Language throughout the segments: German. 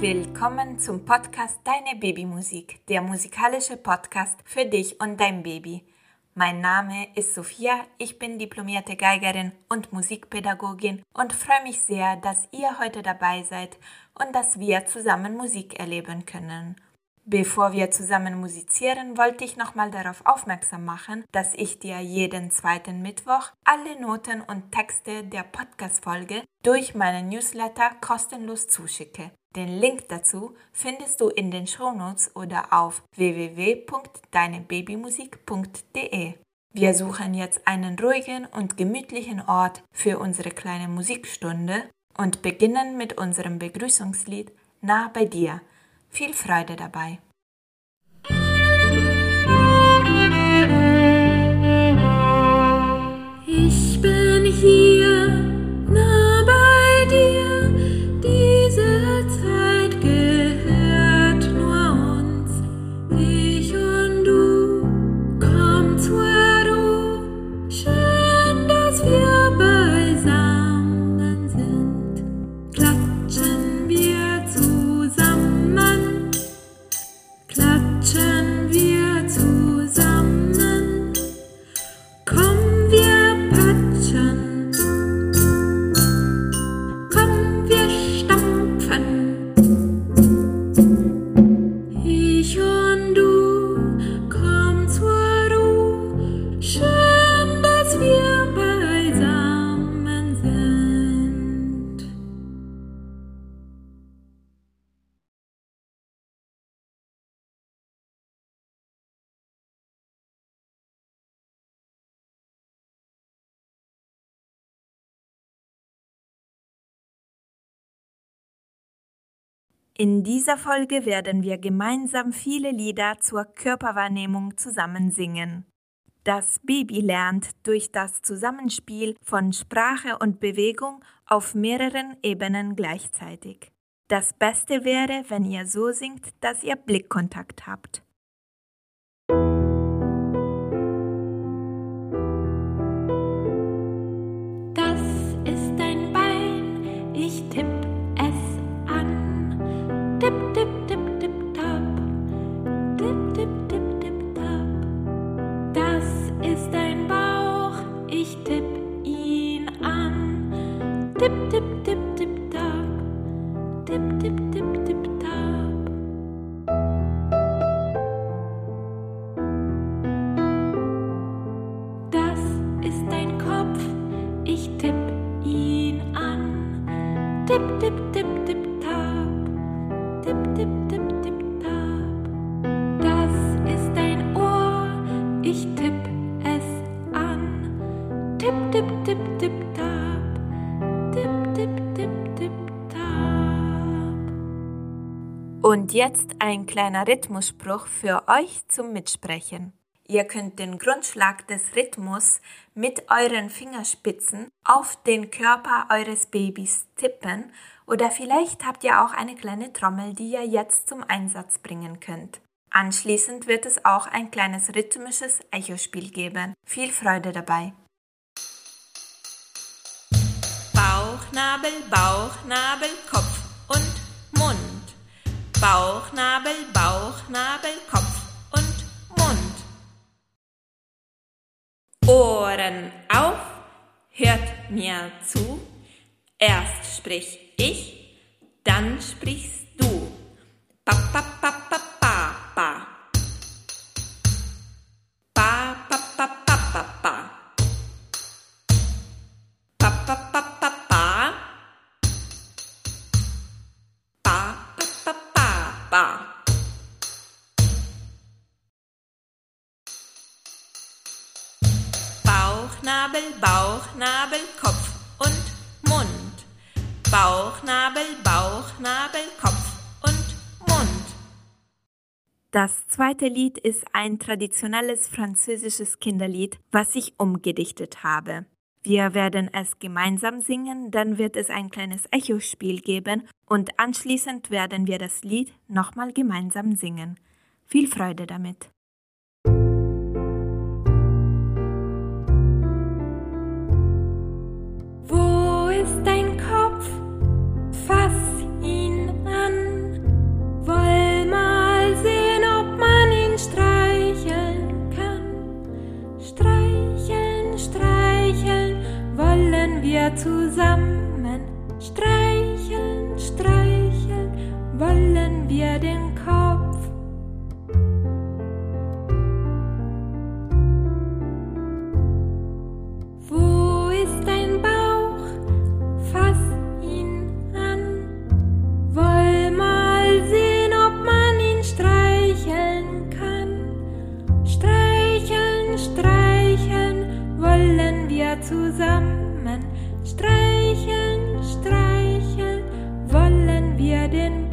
Willkommen zum Podcast Deine Babymusik, der musikalische Podcast für dich und dein Baby. Mein Name ist Sophia, ich bin diplomierte Geigerin und Musikpädagogin und freue mich sehr, dass ihr heute dabei seid und dass wir zusammen Musik erleben können. Bevor wir zusammen musizieren, wollte ich nochmal darauf aufmerksam machen, dass ich dir jeden zweiten Mittwoch alle Noten und Texte der Podcast-Folge durch meinen Newsletter kostenlos zuschicke. Den Link dazu findest du in den Shownotes oder auf www.deinebabymusik.de. Wir suchen jetzt einen ruhigen und gemütlichen Ort für unsere kleine Musikstunde und beginnen mit unserem Begrüßungslied Nah bei dir. Viel Freude dabei! Ich In dieser Folge werden wir gemeinsam viele Lieder zur Körperwahrnehmung zusammen singen. Das Baby lernt durch das Zusammenspiel von Sprache und Bewegung auf mehreren Ebenen gleichzeitig. Das Beste wäre, wenn ihr so singt, dass ihr Blickkontakt habt. Tipp, tipp, tipp, tipp, tap. Das ist dein Kopf, ich tipp ihn an. Tipp, tipp, tipp, tipp, tap. Tipp, tipp, tipp, tipp, tap. Das ist dein Ohr, ich tipp es an. Tipp, tipp, tipp, Jetzt ein kleiner Rhythmusspruch für euch zum Mitsprechen. Ihr könnt den Grundschlag des Rhythmus mit euren Fingerspitzen auf den Körper eures Babys tippen oder vielleicht habt ihr auch eine kleine Trommel, die ihr jetzt zum Einsatz bringen könnt. Anschließend wird es auch ein kleines rhythmisches Echospiel geben. Viel Freude dabei! Bauchnabel, Bauchnabel, Kopf. Bauchnabel, Bauchnabel, Kopf und Mund. Ohren auf, hört mir zu. Erst sprich ich, dann sprichst Bauchnabel, Bauchnabel, Kopf und Mund. Bauchnabel, Bauchnabel, Kopf und Mund. Das zweite Lied ist ein traditionelles französisches Kinderlied, was ich umgedichtet habe. Wir werden es gemeinsam singen, dann wird es ein kleines Echospiel geben und anschließend werden wir das Lied nochmal gemeinsam singen. Viel Freude damit! Wir zusammen streicheln, streicheln, wollen wir den Kopf. Wo ist dein Bauch? Fass ihn an. Woll mal sehen, ob man ihn streicheln kann. Streicheln, streicheln, wollen wir zusammen. Streicheln, streicheln, wollen wir den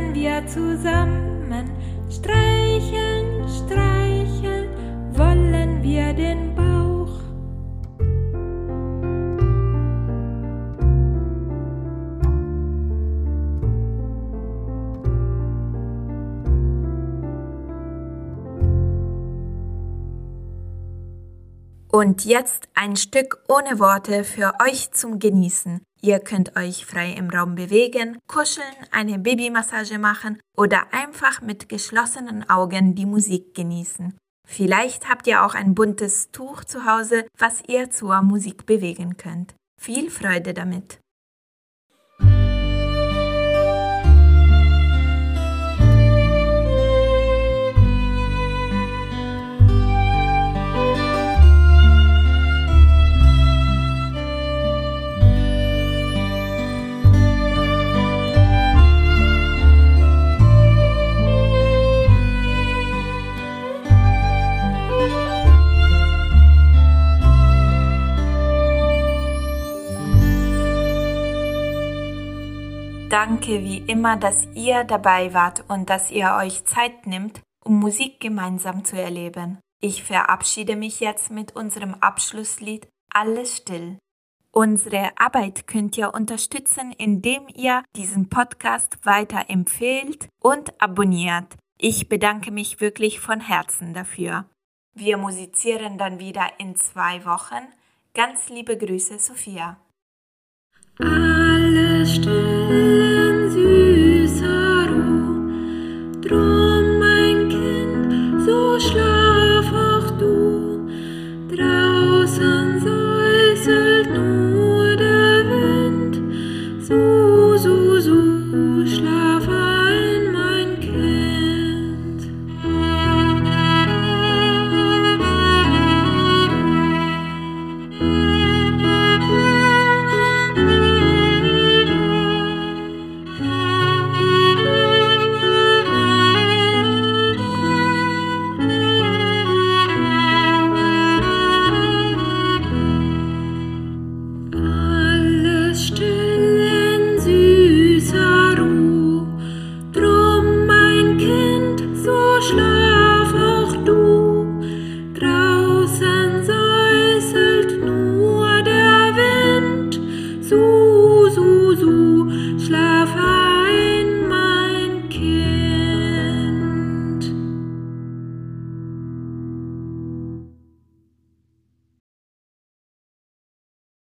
wollen wir zusammen. Streicheln, streicheln, wollen wir den Bauch. Und jetzt ein Stück ohne Worte für euch zum Genießen. Ihr könnt euch frei im Raum bewegen, kuscheln, eine Babymassage machen oder einfach mit geschlossenen Augen die Musik genießen. Vielleicht habt ihr auch ein buntes Tuch zu Hause, was ihr zur Musik bewegen könnt. Viel Freude damit! Danke wie immer, dass ihr dabei wart und dass ihr euch Zeit nimmt, um Musik gemeinsam zu erleben. Ich verabschiede mich jetzt mit unserem Abschlusslied Alles still. Unsere Arbeit könnt ihr unterstützen, indem ihr diesen Podcast weiter empfehlt und abonniert. Ich bedanke mich wirklich von Herzen dafür. Wir musizieren dann wieder in zwei Wochen. Ganz liebe Grüße, Sophia. Alles still.